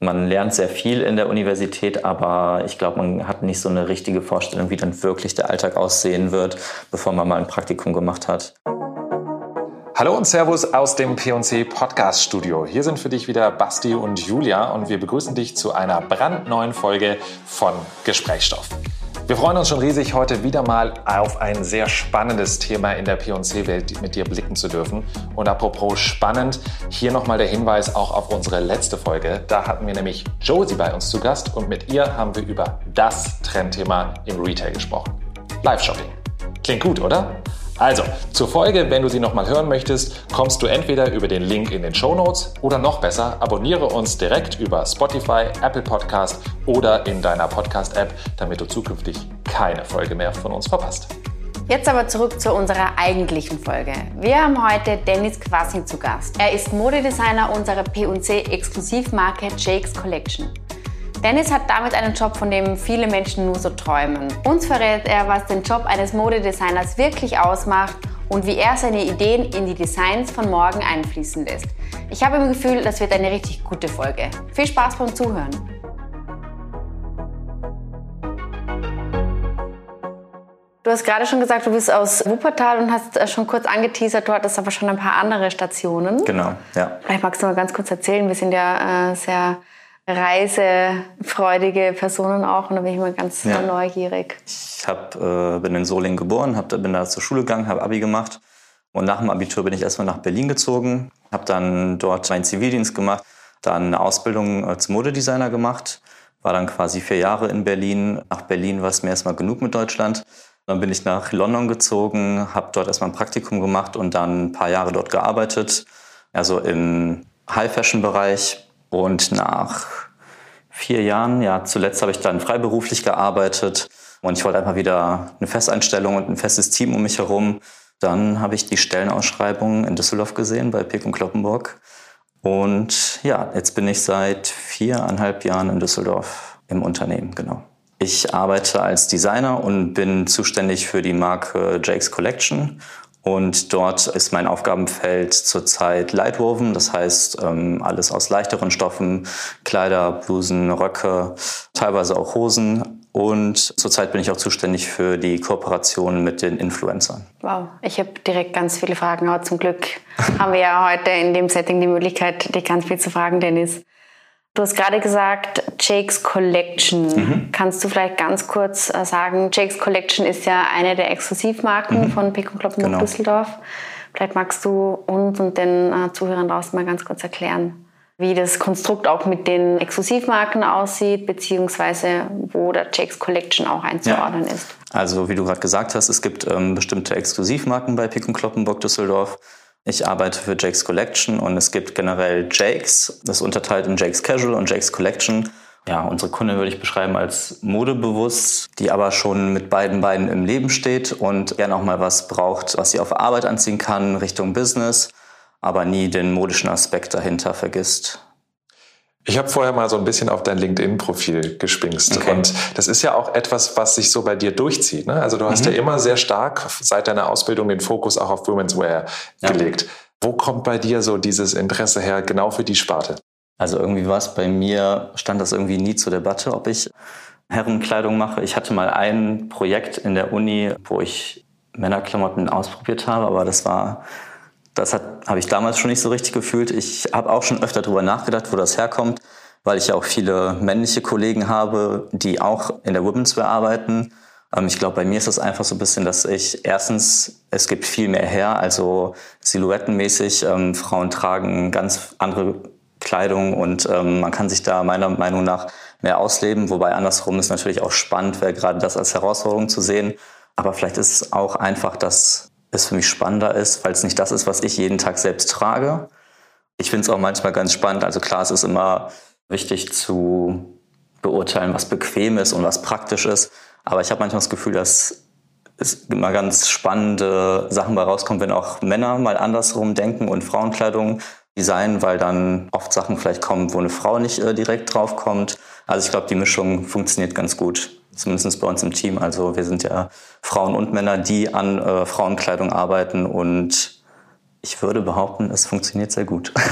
man lernt sehr viel in der Universität, aber ich glaube, man hat nicht so eine richtige Vorstellung, wie dann wirklich der Alltag aussehen wird, bevor man mal ein Praktikum gemacht hat. Hallo und Servus aus dem P&C Podcast Studio. Hier sind für dich wieder Basti und Julia und wir begrüßen dich zu einer brandneuen Folge von Gesprächsstoff. Wir freuen uns schon riesig, heute wieder mal auf ein sehr spannendes Thema in der P&C-Welt mit dir blicken zu dürfen. Und apropos spannend, hier nochmal der Hinweis auch auf unsere letzte Folge. Da hatten wir nämlich Josie bei uns zu Gast und mit ihr haben wir über das Trendthema im Retail gesprochen. Live-Shopping. Klingt gut, oder? Also, zur Folge, wenn du sie nochmal hören möchtest, kommst du entweder über den Link in den Show Notes oder noch besser, abonniere uns direkt über Spotify, Apple Podcast oder in deiner Podcast-App, damit du zukünftig keine Folge mehr von uns verpasst. Jetzt aber zurück zu unserer eigentlichen Folge. Wir haben heute Dennis Quassin zu Gast. Er ist Modedesigner unserer P&C Exklusivmarke Jake's Collection. Dennis hat damit einen Job, von dem viele Menschen nur so träumen. Uns verrät er, was den Job eines Modedesigners wirklich ausmacht und wie er seine Ideen in die Designs von morgen einfließen lässt. Ich habe im Gefühl, das wird eine richtig gute Folge. Viel Spaß beim Zuhören. Du hast gerade schon gesagt, du bist aus Wuppertal und hast äh, schon kurz angeteasert, du hattest aber schon ein paar andere Stationen. Genau, ja. Vielleicht magst du mal ganz kurz erzählen. Wir sind ja äh, sehr reisefreudige Personen auch und da bin ich immer ganz ja. neugierig. Ich hab, äh, bin in Solingen geboren, hab, bin da zur Schule gegangen, habe Abi gemacht und nach dem Abitur bin ich erstmal nach Berlin gezogen, habe dann dort meinen Zivildienst gemacht, dann eine Ausbildung als Modedesigner gemacht, war dann quasi vier Jahre in Berlin. Nach Berlin war es mir erstmal genug mit Deutschland. Dann bin ich nach London gezogen, habe dort erstmal ein Praktikum gemacht und dann ein paar Jahre dort gearbeitet, also im High-Fashion-Bereich und nach vier Jahren, ja, zuletzt habe ich dann freiberuflich gearbeitet und ich wollte einfach wieder eine Festeinstellung und ein festes Team um mich herum. Dann habe ich die Stellenausschreibung in Düsseldorf gesehen bei Pick und Kloppenburg. Und ja, jetzt bin ich seit viereinhalb Jahren in Düsseldorf im Unternehmen, genau. Ich arbeite als Designer und bin zuständig für die Marke Jake's Collection und dort ist mein Aufgabenfeld zurzeit Lightwoven, das heißt ähm, alles aus leichteren Stoffen, Kleider, Blusen, Röcke, teilweise auch Hosen. Und zurzeit bin ich auch zuständig für die Kooperation mit den Influencern. Wow, ich habe direkt ganz viele Fragen, aber zum Glück haben wir ja heute in dem Setting die Möglichkeit, dich ganz viel zu fragen, Dennis. Du hast gerade gesagt, Jake's Collection. Mhm. Kannst du vielleicht ganz kurz äh, sagen, Jake's Collection ist ja eine der Exklusivmarken mhm. von Pick und Kloppenburg genau. Düsseldorf. Vielleicht magst du uns und den äh, Zuhörern draußen mal ganz kurz erklären, wie das Konstrukt auch mit den Exklusivmarken aussieht, beziehungsweise wo der Jake's Collection auch einzuordnen ja. ist. Also wie du gerade gesagt hast, es gibt ähm, bestimmte Exklusivmarken bei Pick und Kloppenburg Düsseldorf. Ich arbeite für Jake's Collection und es gibt generell Jake's. Das unterteilt in Jake's Casual und Jake's Collection. Ja, unsere Kundin würde ich beschreiben als modebewusst, die aber schon mit beiden Beinen im Leben steht und gerne auch mal was braucht, was sie auf Arbeit anziehen kann, Richtung Business, aber nie den modischen Aspekt dahinter vergisst. Ich habe vorher mal so ein bisschen auf dein LinkedIn-Profil gespingst. Okay. Und das ist ja auch etwas, was sich so bei dir durchzieht. Ne? Also du hast mhm. ja immer sehr stark seit deiner Ausbildung den Fokus auch auf Women's Wear ja. gelegt. Wo kommt bei dir so dieses Interesse her, genau für die Sparte? Also irgendwie war es bei mir, stand das irgendwie nie zur Debatte, ob ich Herrenkleidung mache. Ich hatte mal ein Projekt in der Uni, wo ich Männerklamotten ausprobiert habe, aber das war das habe ich damals schon nicht so richtig gefühlt. Ich habe auch schon öfter darüber nachgedacht, wo das herkommt, weil ich ja auch viele männliche Kollegen habe, die auch in der Women's Wear arbeiten. Ähm, ich glaube, bei mir ist es einfach so ein bisschen, dass ich erstens, es gibt viel mehr her, also silhouettenmäßig. Ähm, Frauen tragen ganz andere Kleidung und ähm, man kann sich da meiner Meinung nach mehr ausleben. Wobei andersrum ist natürlich auch spannend, wäre gerade das als Herausforderung zu sehen. Aber vielleicht ist es auch einfach, dass es für mich spannender ist, weil es nicht das ist, was ich jeden Tag selbst trage. Ich finde es auch manchmal ganz spannend. Also klar, es ist immer wichtig zu beurteilen, was bequem ist und was praktisch ist. Aber ich habe manchmal das Gefühl, dass es immer ganz spannende Sachen bei rauskommen, wenn auch Männer mal andersrum denken und Frauenkleidung designen, weil dann oft Sachen vielleicht kommen, wo eine Frau nicht äh, direkt drauf kommt. Also ich glaube, die Mischung funktioniert ganz gut zumindest bei uns im Team. Also wir sind ja Frauen und Männer, die an äh, Frauenkleidung arbeiten und ich würde behaupten, es funktioniert sehr gut.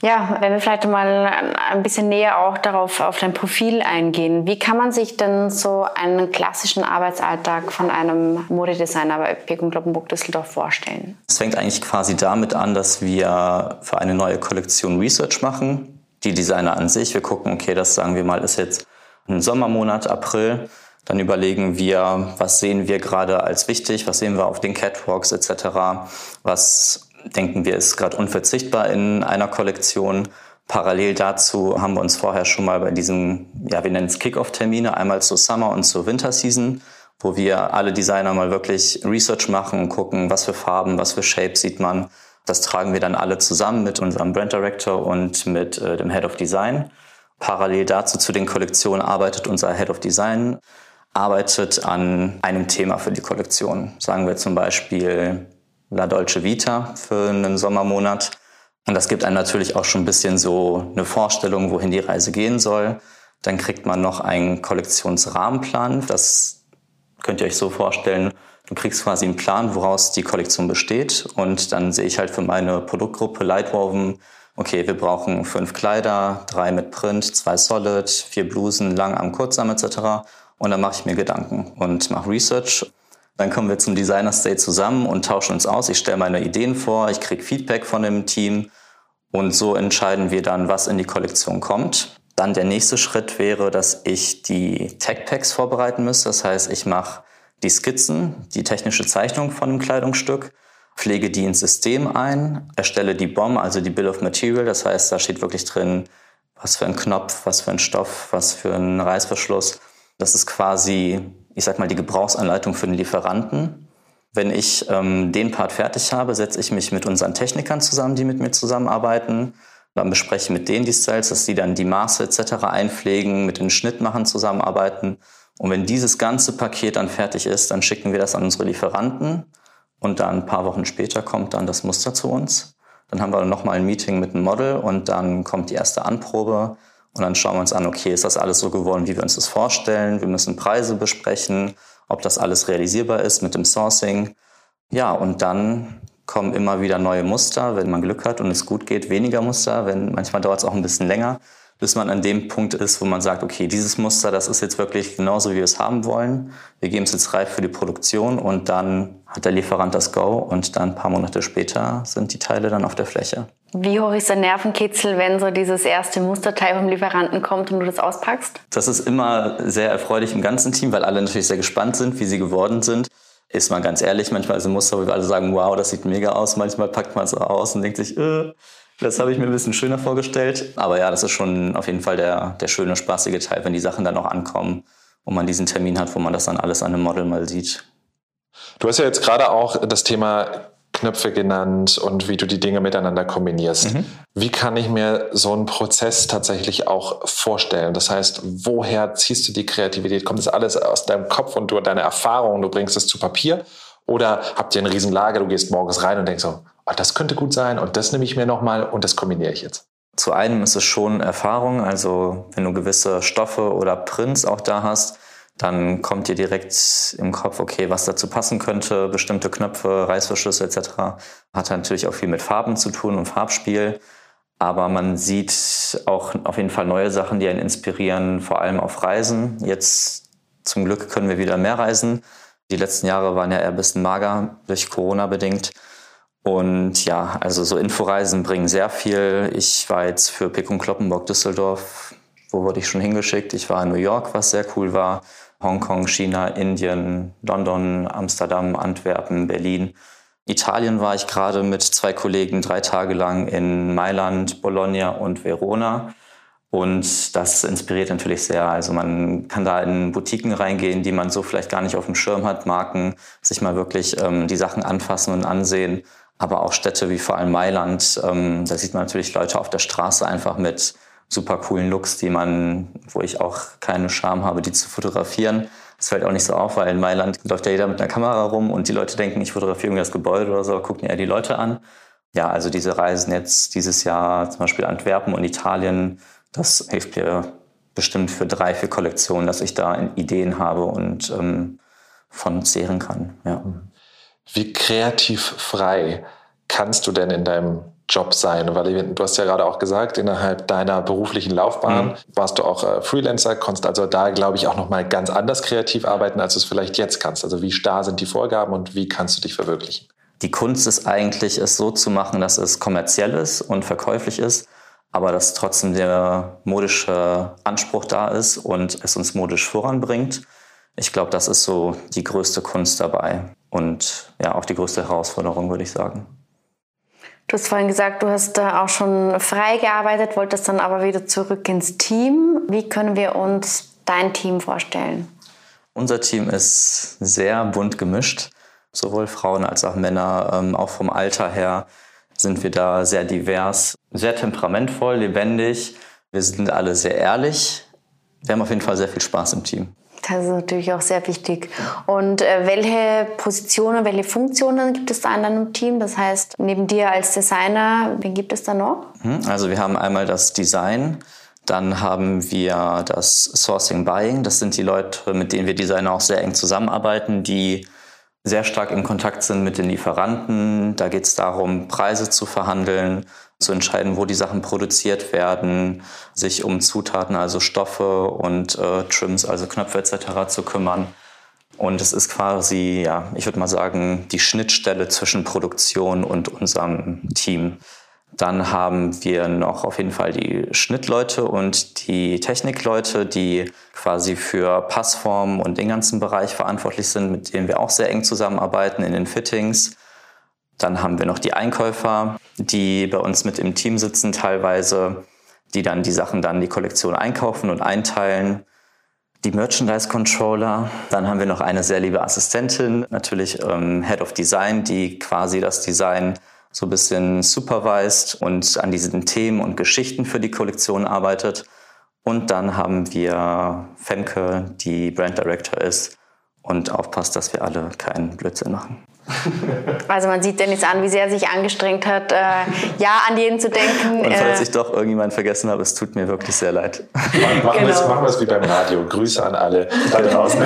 Ja, wenn wir vielleicht mal ein bisschen näher auch darauf auf dein Profil eingehen. Wie kann man sich denn so einen klassischen Arbeitsalltag von einem Modedesigner bei Pekun Kloppenburg Düsseldorf vorstellen? Es fängt eigentlich quasi damit an, dass wir für eine neue Kollektion Research machen. Die Designer an sich, wir gucken, okay, das sagen wir mal, ist jetzt ein Sommermonat, April. Dann überlegen wir, was sehen wir gerade als wichtig, was sehen wir auf den Catwalks etc., was denken wir, ist gerade unverzichtbar in einer Kollektion. Parallel dazu haben wir uns vorher schon mal bei diesen, ja, wir nennen es Kick-Off-Termine, einmal zur Summer- und zur Winter-Season, wo wir alle Designer mal wirklich Research machen und gucken, was für Farben, was für Shapes sieht man. Das tragen wir dann alle zusammen mit unserem Brand Director und mit äh, dem Head of Design. Parallel dazu zu den Kollektionen arbeitet unser Head of Design, arbeitet an einem Thema für die Kollektion. Sagen wir zum Beispiel La Dolce Vita für einen Sommermonat. Und das gibt einem natürlich auch schon ein bisschen so eine Vorstellung, wohin die Reise gehen soll. Dann kriegt man noch einen Kollektionsrahmenplan. Das könnt ihr euch so vorstellen. Du kriegst quasi einen Plan, woraus die Kollektion besteht. Und dann sehe ich halt für meine Produktgruppe Lightwoven, okay, wir brauchen fünf Kleider, drei mit Print, zwei Solid, vier Blusen, Langarm, Kurzarm etc. Und dann mache ich mir Gedanken und mache Research dann kommen wir zum Designer State zusammen und tauschen uns aus. Ich stelle meine Ideen vor, ich kriege Feedback von dem Team und so entscheiden wir dann, was in die Kollektion kommt. Dann der nächste Schritt wäre, dass ich die Tech Packs vorbereiten müsste. Das heißt, ich mache die Skizzen, die technische Zeichnung von einem Kleidungsstück, pflege die ins System ein, erstelle die BOM, also die Bill of Material. Das heißt, da steht wirklich drin, was für ein Knopf, was für ein Stoff, was für ein Reißverschluss. Das ist quasi ich sag mal, die Gebrauchsanleitung für den Lieferanten. Wenn ich ähm, den Part fertig habe, setze ich mich mit unseren Technikern zusammen, die mit mir zusammenarbeiten. Dann bespreche ich mit denen die Styles, dass die dann die Maße etc. einpflegen, mit den Schnittmachern zusammenarbeiten. Und wenn dieses ganze Paket dann fertig ist, dann schicken wir das an unsere Lieferanten. Und dann ein paar Wochen später kommt dann das Muster zu uns. Dann haben wir nochmal ein Meeting mit dem Model und dann kommt die erste Anprobe. Und dann schauen wir uns an, okay, ist das alles so geworden, wie wir uns das vorstellen? Wir müssen Preise besprechen, ob das alles realisierbar ist mit dem Sourcing. Ja, und dann kommen immer wieder neue Muster, wenn man Glück hat und es gut geht, weniger Muster, wenn manchmal dauert es auch ein bisschen länger bis man an dem Punkt ist, wo man sagt, okay, dieses Muster, das ist jetzt wirklich genauso, wie wir es haben wollen. Wir geben es jetzt reif für die Produktion und dann hat der Lieferant das Go und dann ein paar Monate später sind die Teile dann auf der Fläche. Wie hoch ist der Nervenkitzel, wenn so dieses erste Musterteil vom Lieferanten kommt und du das auspackst? Das ist immer sehr erfreulich im ganzen Team, weil alle natürlich sehr gespannt sind, wie sie geworden sind. Ist man ganz ehrlich, manchmal ist ein Muster, wo wir alle sagen, wow, das sieht mega aus. Manchmal packt man es aus und denkt sich, äh, das habe ich mir ein bisschen schöner vorgestellt. Aber ja, das ist schon auf jeden Fall der, der schöne, spaßige Teil, wenn die Sachen dann auch ankommen und man diesen Termin hat, wo man das dann alles an einem Model mal sieht. Du hast ja jetzt gerade auch das Thema Knöpfe genannt und wie du die Dinge miteinander kombinierst. Mhm. Wie kann ich mir so einen Prozess tatsächlich auch vorstellen? Das heißt, woher ziehst du die Kreativität? Kommt das alles aus deinem Kopf und du deine Erfahrungen, du bringst es zu Papier? Oder habt ihr ein Riesenlager, du gehst morgens rein und denkst so, oh, das könnte gut sein und das nehme ich mir nochmal und das kombiniere ich jetzt? Zu einem ist es schon Erfahrung, also wenn du gewisse Stoffe oder Prints auch da hast, dann kommt dir direkt im Kopf, okay, was dazu passen könnte, bestimmte Knöpfe, Reißverschlüsse etc. Hat natürlich auch viel mit Farben zu tun und Farbspiel. Aber man sieht auch auf jeden Fall neue Sachen, die einen inspirieren, vor allem auf Reisen. Jetzt zum Glück können wir wieder mehr reisen. Die letzten Jahre waren ja eher ein bisschen mager durch Corona bedingt. Und ja, also so Inforeisen bringen sehr viel. Ich war jetzt für Pick und Kloppenburg Düsseldorf. Wo wurde ich schon hingeschickt? Ich war in New York, was sehr cool war. Hongkong, China, Indien, London, Amsterdam, Antwerpen, Berlin. Italien war ich gerade mit zwei Kollegen drei Tage lang in Mailand, Bologna und Verona. Und das inspiriert natürlich sehr. Also man kann da in Boutiquen reingehen, die man so vielleicht gar nicht auf dem Schirm hat, Marken, sich mal wirklich ähm, die Sachen anfassen und ansehen. Aber auch Städte wie vor allem Mailand, ähm, da sieht man natürlich Leute auf der Straße einfach mit super coolen Looks, die man, wo ich auch keine Scham habe, die zu fotografieren. Das fällt auch nicht so auf, weil in Mailand läuft ja jeder mit einer Kamera rum und die Leute denken, ich fotografiere irgendwie das Gebäude oder so, gucken eher die Leute an. Ja, also diese Reisen jetzt dieses Jahr, zum Beispiel Antwerpen und Italien, das hilft mir bestimmt für drei, vier Kollektionen, dass ich da Ideen habe und ähm, von zehren kann. Ja. Wie kreativ frei kannst du denn in deinem Job sein? Weil du hast ja gerade auch gesagt, innerhalb deiner beruflichen Laufbahn mhm. warst du auch äh, Freelancer, konntest also da, glaube ich, auch nochmal ganz anders kreativ arbeiten, als du es vielleicht jetzt kannst. Also wie starr sind die Vorgaben und wie kannst du dich verwirklichen? Die Kunst ist eigentlich, es so zu machen, dass es kommerziell ist und verkäuflich ist, aber dass trotzdem der modische Anspruch da ist und es uns modisch voranbringt. Ich glaube, das ist so die größte Kunst dabei und ja, auch die größte Herausforderung, würde ich sagen. Du hast vorhin gesagt, du hast auch schon frei gearbeitet, wolltest dann aber wieder zurück ins Team. Wie können wir uns dein Team vorstellen? Unser Team ist sehr bunt gemischt, sowohl Frauen als auch Männer. Ähm, auch vom Alter her sind wir da sehr divers, sehr temperamentvoll, lebendig. Wir sind alle sehr ehrlich. Wir haben auf jeden Fall sehr viel Spaß im Team. Das ist natürlich auch sehr wichtig. Und äh, welche Positionen, welche Funktionen gibt es da in deinem Team? Das heißt, neben dir als Designer, wen gibt es da noch? Mhm, also wir haben einmal das Design, dann haben wir das Sourcing Buying. Das sind die Leute, mit denen wir Designer auch sehr eng zusammenarbeiten, die sehr stark in Kontakt sind mit den Lieferanten. Da geht es darum, Preise zu verhandeln, zu entscheiden, wo die Sachen produziert werden, sich um Zutaten, also Stoffe und äh, Trims, also Knöpfe etc. zu kümmern. Und es ist quasi, ja, ich würde mal sagen, die Schnittstelle zwischen Produktion und unserem Team. Dann haben wir noch auf jeden Fall die Schnittleute und die Technikleute, die quasi für Passformen und den ganzen Bereich verantwortlich sind, mit denen wir auch sehr eng zusammenarbeiten in den Fittings. Dann haben wir noch die Einkäufer, die bei uns mit im Team sitzen teilweise, die dann die Sachen dann die Kollektion einkaufen und einteilen. Die Merchandise Controller. Dann haben wir noch eine sehr liebe Assistentin, natürlich ähm, Head of Design, die quasi das Design so ein bisschen supervised und an diesen Themen und Geschichten für die Kollektion arbeitet. Und dann haben wir Femke, die Brand Director ist und aufpasst, dass wir alle keinen Blödsinn machen. Also man sieht Dennis an, wie sehr er sich angestrengt hat, äh, ja an jeden zu denken. Und falls äh, ich doch irgendjemanden vergessen habe, es tut mir wirklich sehr leid. Machen, machen genau. wir es wie beim Radio. Grüße an alle da draußen.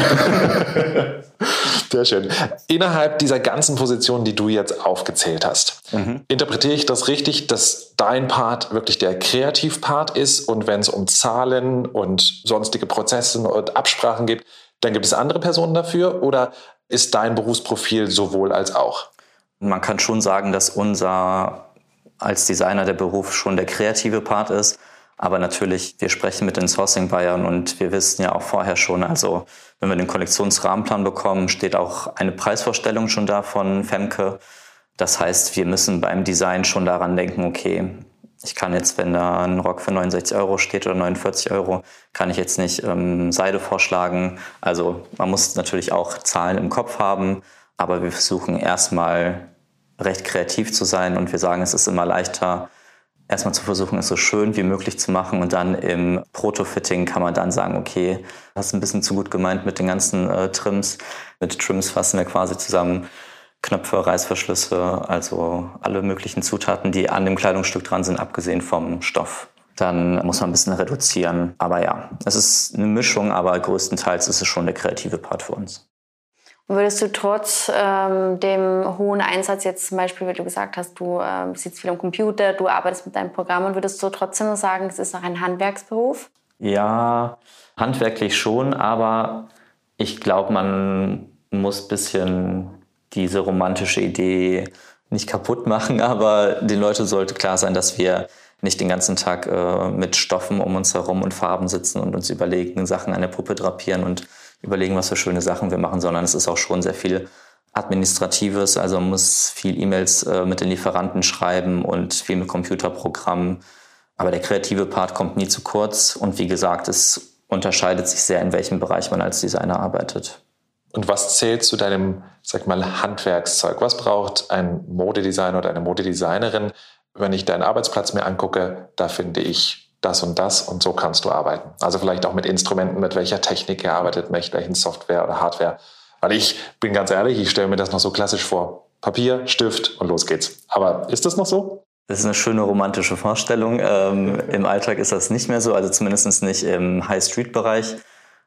Sehr schön. Innerhalb dieser ganzen Positionen, die du jetzt aufgezählt hast, mhm. interpretiere ich das richtig, dass dein Part wirklich der Kreativpart ist und wenn es um Zahlen und sonstige Prozesse und Absprachen geht, dann gibt es andere Personen dafür oder ist dein Berufsprofil sowohl als auch? Man kann schon sagen, dass unser als Designer der Beruf schon der kreative Part ist. Aber natürlich, wir sprechen mit den Sourcing-Buyern und wir wissen ja auch vorher schon, also wenn wir den Kollektionsrahmenplan bekommen, steht auch eine Preisvorstellung schon da von Femke. Das heißt, wir müssen beim Design schon daran denken, okay, ich kann jetzt, wenn da ein Rock für 69 Euro steht oder 49 Euro, kann ich jetzt nicht ähm, Seide vorschlagen. Also man muss natürlich auch Zahlen im Kopf haben, aber wir versuchen erstmal recht kreativ zu sein und wir sagen, es ist immer leichter, erstmal zu versuchen, es so schön wie möglich zu machen und dann im Proto-Fitting kann man dann sagen, okay, das ist ein bisschen zu gut gemeint mit den ganzen äh, Trims. Mit Trims fassen wir quasi zusammen Knöpfe, Reißverschlüsse, also alle möglichen Zutaten, die an dem Kleidungsstück dran sind, abgesehen vom Stoff. Dann muss man ein bisschen reduzieren. Aber ja, es ist eine Mischung, aber größtenteils ist es schon der kreative Part für uns. würdest du trotz ähm, dem hohen Einsatz jetzt zum Beispiel, wie du gesagt hast, du ähm, sitzt viel am Computer, du arbeitest mit deinem Programm, würdest du trotzdem sagen, es ist noch ein Handwerksberuf? Ja, handwerklich schon, aber ich glaube, man muss ein bisschen diese romantische Idee nicht kaputt machen, aber den Leuten sollte klar sein, dass wir nicht den ganzen Tag äh, mit Stoffen um uns herum und Farben sitzen und uns überlegen, Sachen an der Puppe drapieren und überlegen, was für schöne Sachen wir machen, sondern es ist auch schon sehr viel Administratives, also man muss viel E-Mails äh, mit den Lieferanten schreiben und viel mit Computerprogrammen. Aber der kreative Part kommt nie zu kurz und wie gesagt, es unterscheidet sich sehr, in welchem Bereich man als Designer arbeitet. Und was zählt zu deinem, sag mal, Handwerkszeug? Was braucht ein Modedesigner oder eine Modedesignerin? Wenn ich deinen Arbeitsplatz mir angucke, da finde ich das und das und so kannst du arbeiten. Also vielleicht auch mit Instrumenten, mit welcher Technik ihr arbeitet, mit welchen Software oder Hardware. Weil ich bin ganz ehrlich, ich stelle mir das noch so klassisch vor. Papier, Stift und los geht's. Aber ist das noch so? Das ist eine schöne romantische Vorstellung. Ähm, Im Alltag ist das nicht mehr so, also zumindest nicht im High-Street-Bereich.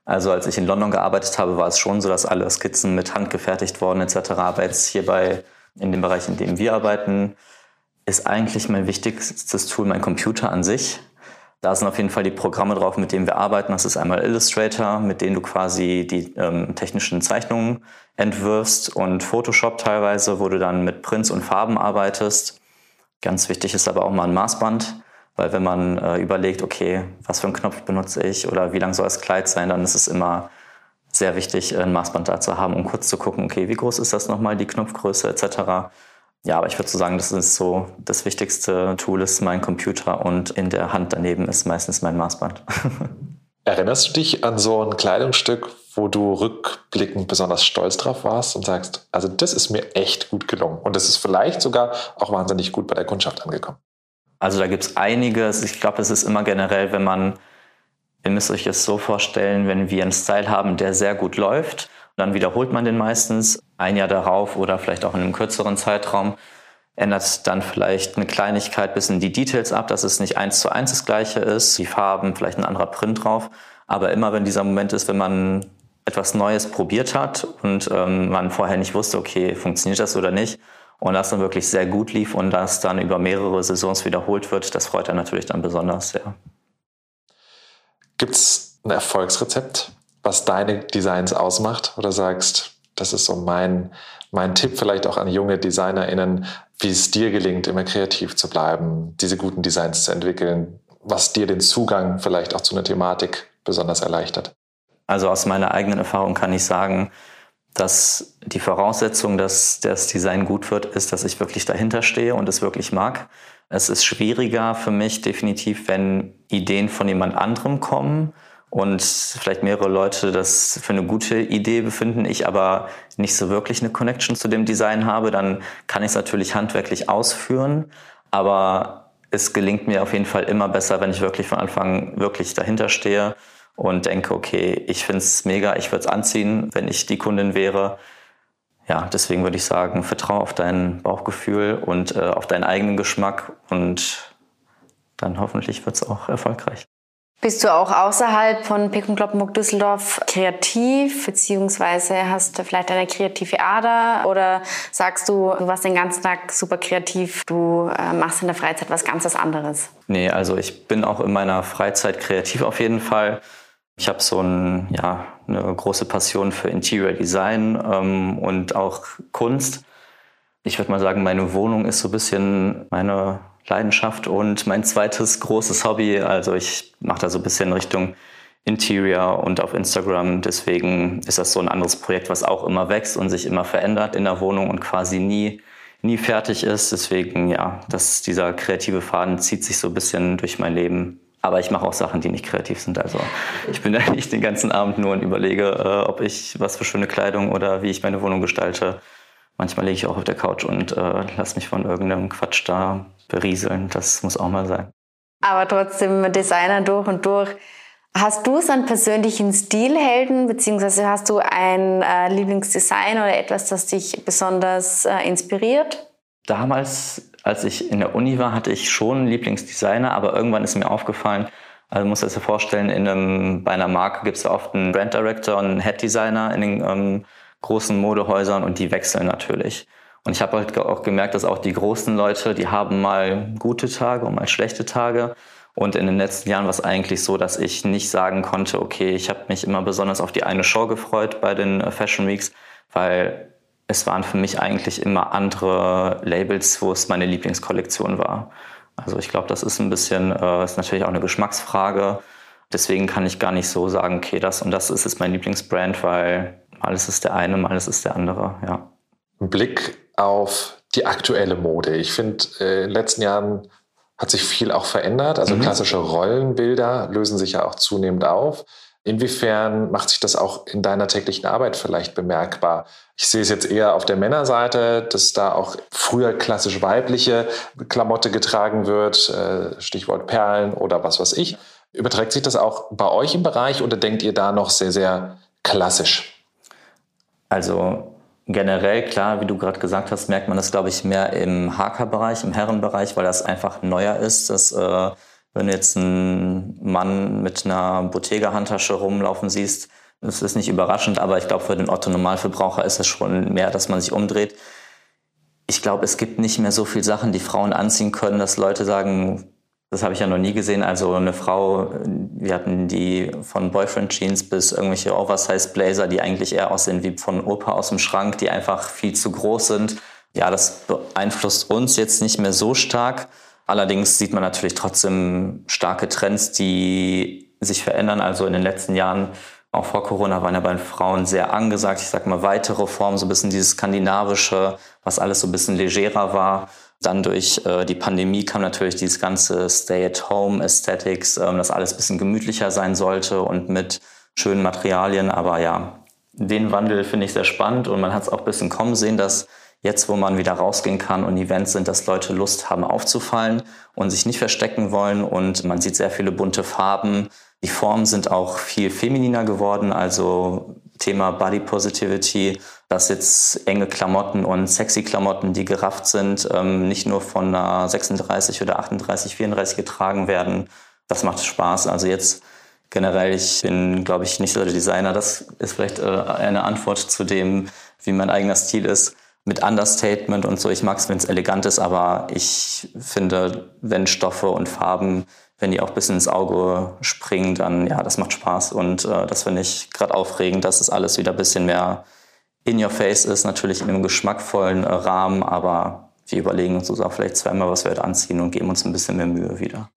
Also als ich in London gearbeitet habe, war es schon so, dass alle Skizzen mit Hand gefertigt wurden etc. Aber jetzt hierbei in dem Bereich, in dem wir arbeiten, ist eigentlich mein wichtigstes Tool mein Computer an sich. Da sind auf jeden Fall die Programme drauf, mit denen wir arbeiten. Das ist einmal Illustrator, mit denen du quasi die ähm, technischen Zeichnungen entwirfst und Photoshop teilweise, wo du dann mit Prints und Farben arbeitest. Ganz wichtig ist aber auch mal ein Maßband, weil wenn man äh, überlegt, okay, was für einen Knopf benutze ich oder wie lang soll das Kleid sein, dann ist es immer sehr wichtig, ein Maßband da zu haben, um kurz zu gucken, okay, wie groß ist das nochmal, die Knopfgröße etc. Ja, aber ich würde so sagen, das ist so das wichtigste Tool ist mein Computer und in der Hand daneben ist meistens mein Maßband. Erinnerst du dich an so ein Kleidungsstück, wo du rückblickend besonders stolz drauf warst und sagst, also das ist mir echt gut gelungen und das ist vielleicht sogar auch wahnsinnig gut bei der Kundschaft angekommen? Also da gibt es einiges. Ich glaube, es ist immer generell, wenn man, ihr müsst euch es so vorstellen, wenn wir einen Style haben, der sehr gut läuft dann wiederholt man den meistens ein Jahr darauf oder vielleicht auch in einem kürzeren Zeitraum, ändert dann vielleicht eine Kleinigkeit bis in die Details ab, dass es nicht eins zu eins das gleiche ist, die Farben, vielleicht ein anderer Print drauf. Aber immer wenn dieser Moment ist, wenn man etwas Neues probiert hat und ähm, man vorher nicht wusste, okay, funktioniert das oder nicht, und das dann wirklich sehr gut lief und das dann über mehrere Saisons wiederholt wird, das freut einen natürlich dann besonders sehr. Gibt es ein Erfolgsrezept was deine Designs ausmacht? Oder sagst, das ist so mein, mein Tipp vielleicht auch an junge DesignerInnen, wie es dir gelingt, immer kreativ zu bleiben, diese guten Designs zu entwickeln, was dir den Zugang vielleicht auch zu einer Thematik besonders erleichtert? Also aus meiner eigenen Erfahrung kann ich sagen, dass die Voraussetzung, dass das Design gut wird, ist, dass ich wirklich dahinter stehe und es wirklich mag. Es ist schwieriger für mich definitiv, wenn Ideen von jemand anderem kommen und vielleicht mehrere Leute das für eine gute Idee befinden, ich aber nicht so wirklich eine Connection zu dem Design habe, dann kann ich es natürlich handwerklich ausführen, aber es gelingt mir auf jeden Fall immer besser, wenn ich wirklich von Anfang wirklich dahinter stehe und denke, okay, ich finde es mega, ich würde es anziehen, wenn ich die Kundin wäre. Ja, deswegen würde ich sagen, vertraue auf dein Bauchgefühl und äh, auf deinen eigenen Geschmack und dann hoffentlich wird es auch erfolgreich. Bist du auch außerhalb von Pick und Kloppenburg Düsseldorf kreativ, beziehungsweise hast du vielleicht eine kreative Ader oder sagst du, du warst den ganzen Tag super kreativ, du äh, machst in der Freizeit was ganz anderes? Nee, also ich bin auch in meiner Freizeit kreativ auf jeden Fall. Ich habe so ein, ja, eine große Passion für Interior Design ähm, und auch Kunst. Ich würde mal sagen, meine Wohnung ist so ein bisschen meine Leidenschaft und mein zweites großes Hobby. Also ich mache da so ein bisschen Richtung Interior und auf Instagram. Deswegen ist das so ein anderes Projekt, was auch immer wächst und sich immer verändert in der Wohnung und quasi nie, nie fertig ist. Deswegen, ja, dass dieser kreative Faden zieht sich so ein bisschen durch mein Leben. Aber ich mache auch Sachen, die nicht kreativ sind. Also ich bin da nicht den ganzen Abend nur und überlege, äh, ob ich was für schöne Kleidung oder wie ich meine Wohnung gestalte. Manchmal lege ich auch auf der Couch und äh, lasse mich von irgendeinem Quatsch da berieseln. Das muss auch mal sein. Aber trotzdem Designer durch und durch. Hast du so einen persönlichen Stilhelden, beziehungsweise hast du ein äh, Lieblingsdesign oder etwas, das dich besonders äh, inspiriert? Damals, als ich in der Uni war, hatte ich schon einen Lieblingsdesigner, aber irgendwann ist mir aufgefallen, also muss das dir vorstellen, in einem, bei einer Marke gibt es oft einen Brand Director und einen Head Designer in den ähm, großen Modehäusern und die wechseln natürlich. Und ich habe halt auch gemerkt, dass auch die großen Leute, die haben mal gute Tage und mal schlechte Tage. Und in den letzten Jahren war es eigentlich so, dass ich nicht sagen konnte, okay, ich habe mich immer besonders auf die eine Show gefreut bei den äh, Fashion Weeks, weil es waren für mich eigentlich immer andere Labels, wo es meine Lieblingskollektion war. Also ich glaube, das ist ein bisschen, äh, ist natürlich auch eine Geschmacksfrage. Deswegen kann ich gar nicht so sagen, okay, das und das ist jetzt mein Lieblingsbrand, weil mal ist der eine, mal ist der andere, ja. Blick auf die aktuelle Mode. Ich finde, äh, in den letzten Jahren hat sich viel auch verändert. Also mhm. klassische Rollenbilder lösen sich ja auch zunehmend auf. Inwiefern macht sich das auch in deiner täglichen Arbeit vielleicht bemerkbar? Ich sehe es jetzt eher auf der Männerseite, dass da auch früher klassisch weibliche Klamotte getragen wird, äh, Stichwort Perlen oder was weiß ich. Überträgt sich das auch bei euch im Bereich oder denkt ihr da noch sehr, sehr klassisch? Also Generell, klar, wie du gerade gesagt hast, merkt man das, glaube ich, mehr im Haka-Bereich, im Herrenbereich, weil das einfach neuer ist. Dass, äh, wenn du jetzt einen Mann mit einer Bottega-Handtasche rumlaufen siehst, das ist nicht überraschend, aber ich glaube, für den Otto-Normalverbraucher ist es schon mehr, dass man sich umdreht. ich glaube, es gibt nicht mehr so viele Sachen, die Frauen anziehen können, dass Leute sagen, das habe ich ja noch nie gesehen. Also eine Frau, wir hatten die von Boyfriend Jeans bis irgendwelche Oversize Blazer, die eigentlich eher aussehen wie von Opa aus dem Schrank, die einfach viel zu groß sind. Ja, das beeinflusst uns jetzt nicht mehr so stark. Allerdings sieht man natürlich trotzdem starke Trends, die sich verändern. Also in den letzten Jahren, auch vor Corona, waren ja bei den Frauen sehr angesagt. Ich sag mal weitere Formen, so ein bisschen dieses skandinavische, was alles so ein bisschen legerer war. Dann durch äh, die Pandemie kam natürlich dieses ganze Stay-at-Home-Aesthetics, ähm, dass alles ein bisschen gemütlicher sein sollte und mit schönen Materialien. Aber ja, den Wandel finde ich sehr spannend und man hat es auch ein bisschen kommen sehen, dass jetzt, wo man wieder rausgehen kann und Events sind, dass Leute Lust haben aufzufallen und sich nicht verstecken wollen und man sieht sehr viele bunte Farben. Die Formen sind auch viel femininer geworden, also Thema Body Positivity, dass jetzt enge Klamotten und sexy Klamotten, die gerafft sind, ähm, nicht nur von einer 36 oder 38, 34 getragen werden. Das macht Spaß. Also jetzt generell, ich bin, glaube ich, nicht so der Designer. Das ist vielleicht äh, eine Antwort zu dem, wie mein eigener Stil ist. Mit Understatement und so. Ich mag es, wenn es elegant ist, aber ich finde, wenn Stoffe und Farben wenn die auch bis ins Auge springen, dann ja, das macht Spaß und äh, das finde ich gerade aufregend, dass es alles wieder ein bisschen mehr in your face ist, natürlich in einem geschmackvollen äh, Rahmen, aber wir überlegen uns auch vielleicht zweimal, was wir heute anziehen und geben uns ein bisschen mehr Mühe wieder.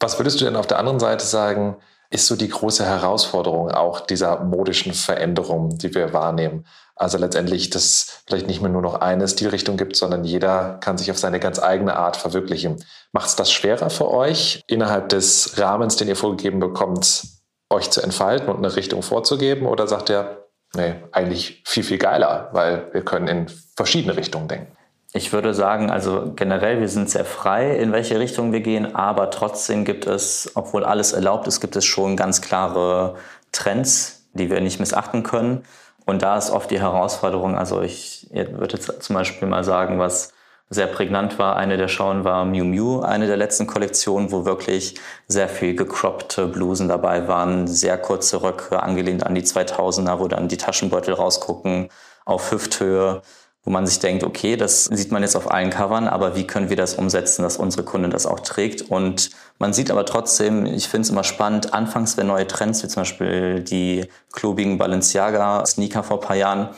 Was würdest du denn auf der anderen Seite sagen, ist so die große Herausforderung auch dieser modischen Veränderung, die wir wahrnehmen? Also letztendlich, dass es vielleicht nicht mehr nur noch eine Stilrichtung gibt, sondern jeder kann sich auf seine ganz eigene Art verwirklichen. Macht es das schwerer für euch, innerhalb des Rahmens, den ihr vorgegeben bekommt, euch zu entfalten und eine Richtung vorzugeben? Oder sagt ihr, nee, eigentlich viel, viel geiler, weil wir können in verschiedene Richtungen denken? Ich würde sagen, also generell, wir sind sehr frei, in welche Richtung wir gehen, aber trotzdem gibt es, obwohl alles erlaubt ist, gibt es schon ganz klare Trends, die wir nicht missachten können. Und da ist oft die Herausforderung, also ich würde jetzt zum Beispiel mal sagen, was sehr prägnant war, eine der Schauen war Miu Miu, eine der letzten Kollektionen, wo wirklich sehr viel gecroppte Blusen dabei waren, sehr kurze Röcke, angelehnt an die 2000er, wo dann die Taschenbeutel rausgucken auf Hüfthöhe wo man sich denkt, okay, das sieht man jetzt auf allen Covern, aber wie können wir das umsetzen, dass unsere Kundin das auch trägt? Und man sieht aber trotzdem, ich finde es immer spannend, anfangs wenn neue Trends, wie zum Beispiel die klobigen Balenciaga-Sneaker vor ein paar Jahren,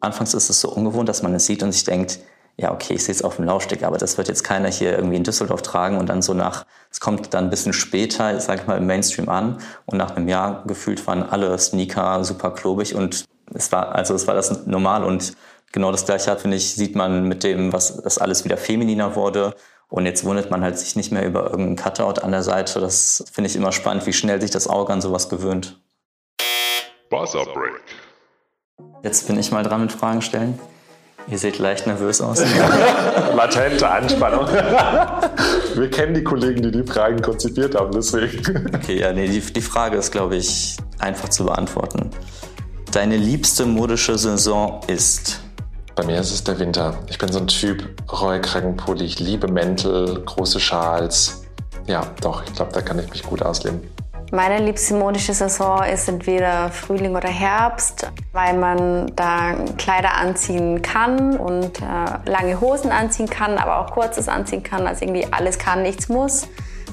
anfangs ist es so ungewohnt, dass man es sieht und sich denkt, ja, okay, ich sehe es auf dem Laufsteg, aber das wird jetzt keiner hier irgendwie in Düsseldorf tragen und dann so nach, es kommt dann ein bisschen später, sag ich mal, im Mainstream an und nach einem Jahr gefühlt waren alle Sneaker super klobig und es war, also es war das normal und genau das Gleiche hat, finde ich, sieht man mit dem, was das alles wieder femininer wurde. Und jetzt wundert man halt sich nicht mehr über irgendeinen Cutout an der Seite. Das finde ich immer spannend, wie schnell sich das Auge an sowas gewöhnt. Buzzer Break. Jetzt bin ich mal dran mit Fragen stellen. Ihr seht leicht nervös aus. Latente Anspannung. Wir kennen die Kollegen, die die Fragen konzipiert haben, deswegen. Okay, ja, nee, die, die Frage ist, glaube ich, einfach zu beantworten. Deine liebste modische Saison ist? Bei mir ist es der Winter. Ich bin so ein Typ Rollkragenpulli. Ich liebe Mäntel, große Schals. Ja, doch, ich glaube, da kann ich mich gut ausleben. Meine liebste modische Saison ist entweder Frühling oder Herbst, weil man da Kleider anziehen kann und äh, lange Hosen anziehen kann, aber auch kurzes anziehen kann. Also irgendwie alles kann, nichts muss.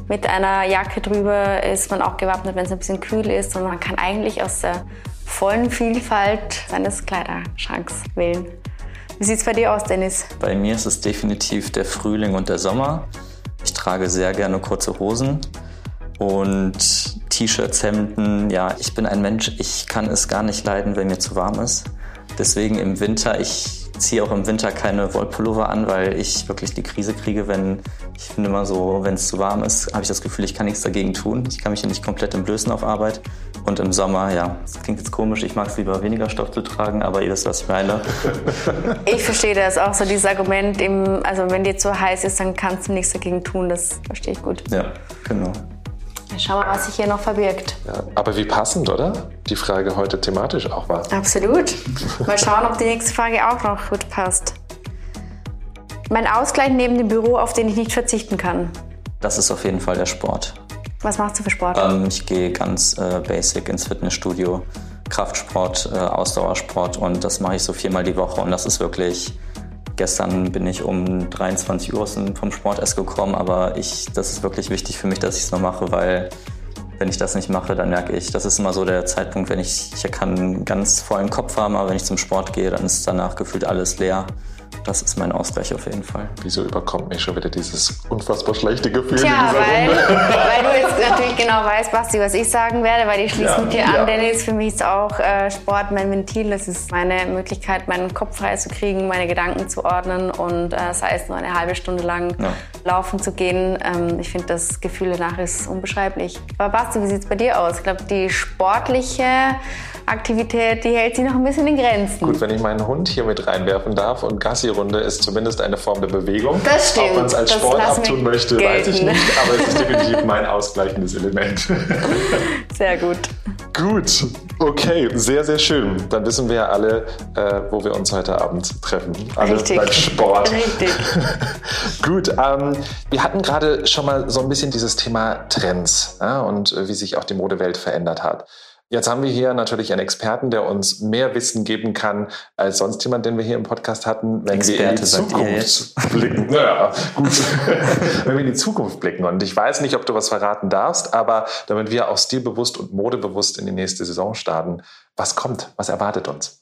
Mit einer Jacke drüber ist man auch gewappnet, wenn es ein bisschen kühl ist und man kann eigentlich aus der vollen Vielfalt seines Kleiderschranks wählen. Wie sieht es bei dir aus, Dennis? Bei mir ist es definitiv der Frühling und der Sommer. Ich trage sehr gerne kurze Hosen und T-Shirts, Hemden. Ja, ich bin ein Mensch, ich kann es gar nicht leiden, wenn mir zu warm ist. Deswegen im Winter, ich ziehe auch im Winter keine Wollpullover an, weil ich wirklich die Krise kriege, wenn ich finde immer so, wenn es zu warm ist, habe ich das Gefühl, ich kann nichts dagegen tun. Ich kann mich ja nicht komplett entblößen auf Arbeit. Und im Sommer, ja, das klingt jetzt komisch, ich mag es lieber weniger Stoff zu tragen, aber ihr wisst, was ich meine. Ich verstehe das auch so, dieses Argument, im, also wenn dir zu heiß ist, dann kannst du nichts dagegen tun, das verstehe ich gut. Ja, genau. Schauen wir mal, was sich hier noch verbirgt. Ja, aber wie passend, oder? Die Frage heute thematisch auch war. Absolut. Mal schauen, ob die nächste Frage auch noch gut passt. Mein Ausgleich neben dem Büro, auf den ich nicht verzichten kann. Das ist auf jeden Fall der Sport. Was machst du für Sport? Ähm, ich gehe ganz äh, basic ins Fitnessstudio. Kraftsport, äh, Ausdauersport und das mache ich so viermal die Woche und das ist wirklich Gestern bin ich um 23 Uhr vom Sport erst gekommen, aber ich, das ist wirklich wichtig für mich, dass ich es noch mache, weil wenn ich das nicht mache, dann merke ich, das ist immer so der Zeitpunkt, wenn ich, ich kann einen ganz vollen Kopf haben, aber wenn ich zum Sport gehe, dann ist danach gefühlt alles leer. Das ist mein Ausgleich auf jeden Fall. Wieso überkommt mich schon wieder dieses unfassbar schlechte Gefühl? Tja, weil, weil, du jetzt natürlich genau weißt, Basti, was ich sagen werde, weil ich schließe ja, mit dir ja. an, Dennis. Für mich ist auch äh, Sport mein Ventil. Das ist meine Möglichkeit, meinen Kopf frei zu kriegen, meine Gedanken zu ordnen und äh, sei es nur eine halbe Stunde lang ja. laufen zu gehen. Ähm, ich finde, das Gefühl danach ist unbeschreiblich. Aber Basti, wie sieht es bei dir aus? Ich glaube, die sportliche Aktivität, die hält sich noch ein bisschen in Grenzen. Gut, wenn ich meinen Hund hier mit reinwerfen darf und Gassi-Runde ist zumindest eine Form der Bewegung. Das stimmt. Ob man es als das Sport abtun möchte, gelten. weiß ich nicht, aber es ist definitiv mein ausgleichendes Element. Sehr gut. Gut, okay, sehr, sehr schön. Dann wissen wir ja alle, äh, wo wir uns heute Abend treffen. Alles Richtig. beim Sport. Richtig. Gut, ähm, wir hatten gerade schon mal so ein bisschen dieses Thema Trends ja, und äh, wie sich auch die Modewelt verändert hat. Jetzt haben wir hier natürlich einen Experten, der uns mehr Wissen geben kann als sonst jemand, den wir hier im Podcast hatten, wenn Experte, wir in die Zukunft blicken. Naja, gut. wenn wir in die Zukunft blicken. Und ich weiß nicht, ob du was verraten darfst, aber damit wir auch stilbewusst und modebewusst in die nächste Saison starten, was kommt? Was erwartet uns?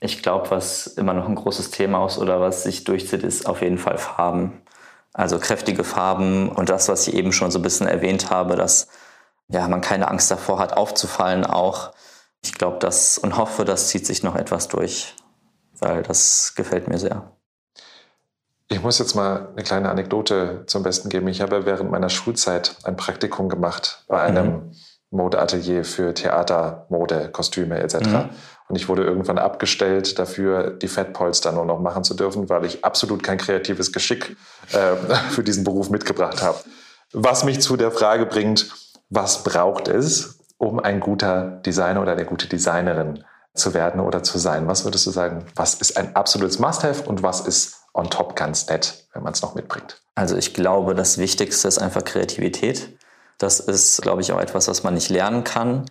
Ich glaube, was immer noch ein großes Thema ist oder was sich durchzieht, ist auf jeden Fall Farben. Also kräftige Farben und das, was ich eben schon so ein bisschen erwähnt habe, dass ja, man keine Angst davor hat, aufzufallen auch. Ich glaube, das und hoffe, das zieht sich noch etwas durch, weil das gefällt mir sehr. Ich muss jetzt mal eine kleine Anekdote zum Besten geben. Ich habe während meiner Schulzeit ein Praktikum gemacht bei einem mhm. Modeatelier für Theater, Mode, Kostüme etc. Mhm. Und ich wurde irgendwann abgestellt dafür, die Fettpolster nur noch machen zu dürfen, weil ich absolut kein kreatives Geschick äh, für diesen Beruf mitgebracht habe. Was mich zu der Frage bringt, was braucht es, um ein guter Designer oder eine gute Designerin zu werden oder zu sein? Was würdest du sagen, was ist ein absolutes Must-Have und was ist on top ganz nett, wenn man es noch mitbringt? Also ich glaube, das Wichtigste ist einfach Kreativität. Das ist, glaube ich, auch etwas, was man nicht lernen kann.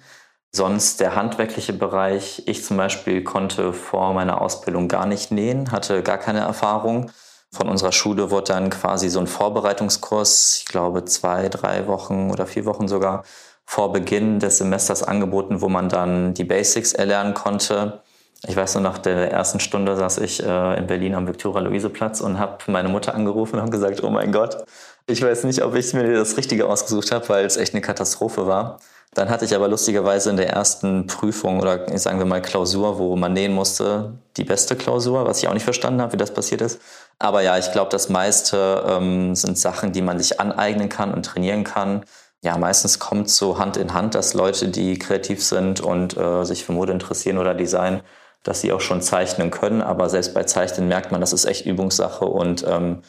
Sonst der handwerkliche Bereich. Ich zum Beispiel konnte vor meiner Ausbildung gar nicht nähen, hatte gar keine Erfahrung. Von unserer Schule wurde dann quasi so ein Vorbereitungskurs, ich glaube zwei, drei Wochen oder vier Wochen sogar, vor Beginn des Semesters angeboten, wo man dann die Basics erlernen konnte. Ich weiß nur, nach der ersten Stunde saß ich äh, in Berlin am Viktoria-Luise-Platz und habe meine Mutter angerufen und gesagt, oh mein Gott, ich weiß nicht, ob ich mir das Richtige ausgesucht habe, weil es echt eine Katastrophe war. Dann hatte ich aber lustigerweise in der ersten Prüfung oder sagen wir mal Klausur, wo man nähen musste, die beste Klausur, was ich auch nicht verstanden habe, wie das passiert ist. Aber ja, ich glaube, das meiste ähm, sind Sachen, die man sich aneignen kann und trainieren kann. Ja, meistens kommt so Hand in Hand, dass Leute, die kreativ sind und äh, sich für Mode interessieren oder Design, dass sie auch schon zeichnen können. Aber selbst bei Zeichnen merkt man, das ist echt Übungssache und ähm,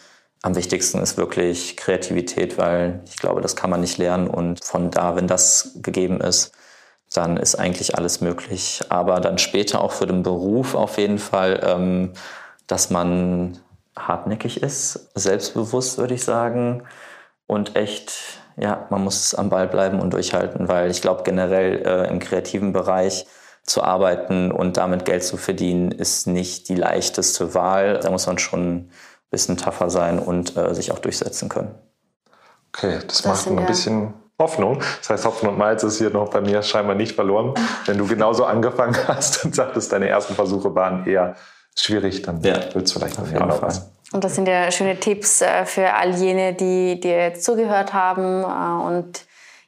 am wichtigsten ist wirklich Kreativität, weil ich glaube, das kann man nicht lernen. Und von da, wenn das gegeben ist, dann ist eigentlich alles möglich. Aber dann später auch für den Beruf auf jeden Fall, ähm, dass man hartnäckig ist, selbstbewusst würde ich sagen und echt, ja, man muss am Ball bleiben und durchhalten, weil ich glaube generell äh, im kreativen Bereich zu arbeiten und damit Geld zu verdienen ist nicht die leichteste Wahl. Da muss man schon bisschen tougher sein und äh, sich auch durchsetzen können. Okay, das, das macht ein bisschen Hoffnung. Das heißt, Hopfen und Malz ist hier noch bei mir scheinbar nicht verloren. Wenn du genauso angefangen hast und sagtest, deine ersten Versuche waren eher schwierig, dann ja. wird es vielleicht noch noch was. Und das sind ja schöne Tipps äh, für all jene, die dir jetzt zugehört haben äh, und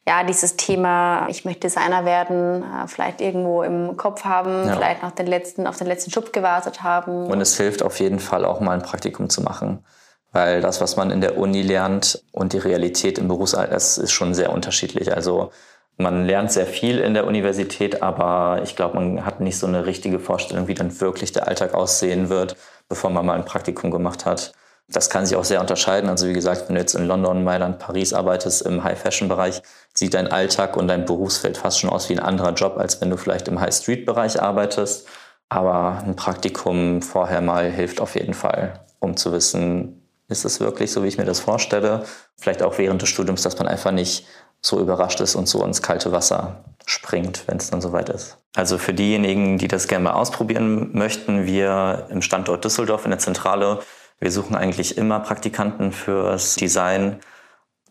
ja, dieses Thema, ich möchte Designer werden, äh, vielleicht irgendwo im Kopf haben, ja. vielleicht noch den letzten, auf den letzten Schub gewartet haben. Und es hilft auf jeden Fall auch mal ein Praktikum zu machen. Weil das, was man in der Uni lernt und die Realität im Berufsalltag, das ist schon sehr unterschiedlich. Also man lernt sehr viel in der Universität, aber ich glaube, man hat nicht so eine richtige Vorstellung, wie dann wirklich der Alltag aussehen wird, bevor man mal ein Praktikum gemacht hat. Das kann sich auch sehr unterscheiden. Also wie gesagt, wenn du jetzt in London, Mailand, Paris arbeitest im High-Fashion-Bereich, sieht dein Alltag und dein Berufsfeld fast schon aus wie ein anderer Job, als wenn du vielleicht im High-Street-Bereich arbeitest. Aber ein Praktikum vorher mal hilft auf jeden Fall, um zu wissen, ist es wirklich so, wie ich mir das vorstelle? Vielleicht auch während des Studiums, dass man einfach nicht so überrascht ist und so ins kalte Wasser springt, wenn es dann soweit ist. Also für diejenigen, die das gerne mal ausprobieren möchten, wir im Standort Düsseldorf in der Zentrale, wir suchen eigentlich immer Praktikanten fürs Design.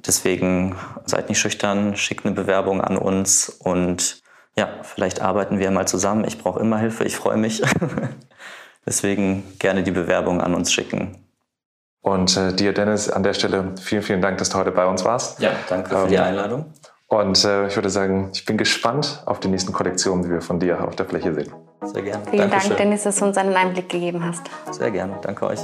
Deswegen seid nicht schüchtern, schickt eine Bewerbung an uns und ja, vielleicht arbeiten wir mal zusammen. Ich brauche immer Hilfe, ich freue mich. Deswegen gerne die Bewerbung an uns schicken. Und äh, dir, Dennis, an der Stelle vielen, vielen Dank, dass du heute bei uns warst. Ja, danke für ähm, die Einladung. Und äh, ich würde sagen, ich bin gespannt auf die nächsten Kollektionen, die wir von dir auf der Fläche sehen. Sehr gerne. Vielen Dankeschön. Dank, Dennis, dass du uns einen Einblick gegeben hast. Sehr gerne. Danke euch.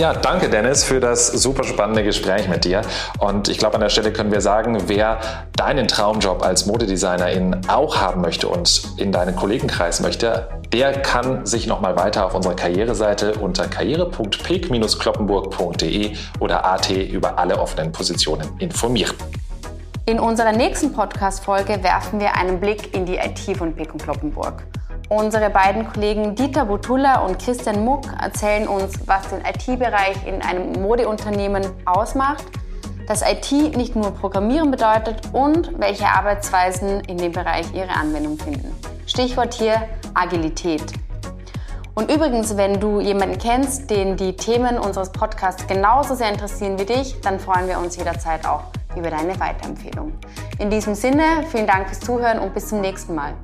Ja, danke Dennis für das super spannende Gespräch mit dir. Und ich glaube, an der Stelle können wir sagen, wer deinen Traumjob als Modedesignerin auch haben möchte und in deinen Kollegenkreis möchte, der kann sich nochmal weiter auf unserer Karriereseite unter karriere.peek-kloppenburg.de oder AT über alle offenen Positionen informieren. In unserer nächsten Podcast-Folge werfen wir einen Blick in die IT von Peek und Kloppenburg. Unsere beiden Kollegen Dieter Botulla und Christian Muck erzählen uns, was den IT-Bereich in einem Modeunternehmen ausmacht, dass IT nicht nur Programmieren bedeutet und welche Arbeitsweisen in dem Bereich ihre Anwendung finden. Stichwort hier Agilität. Und übrigens, wenn du jemanden kennst, den die Themen unseres Podcasts genauso sehr interessieren wie dich, dann freuen wir uns jederzeit auch über deine Weiterempfehlung. In diesem Sinne, vielen Dank fürs Zuhören und bis zum nächsten Mal.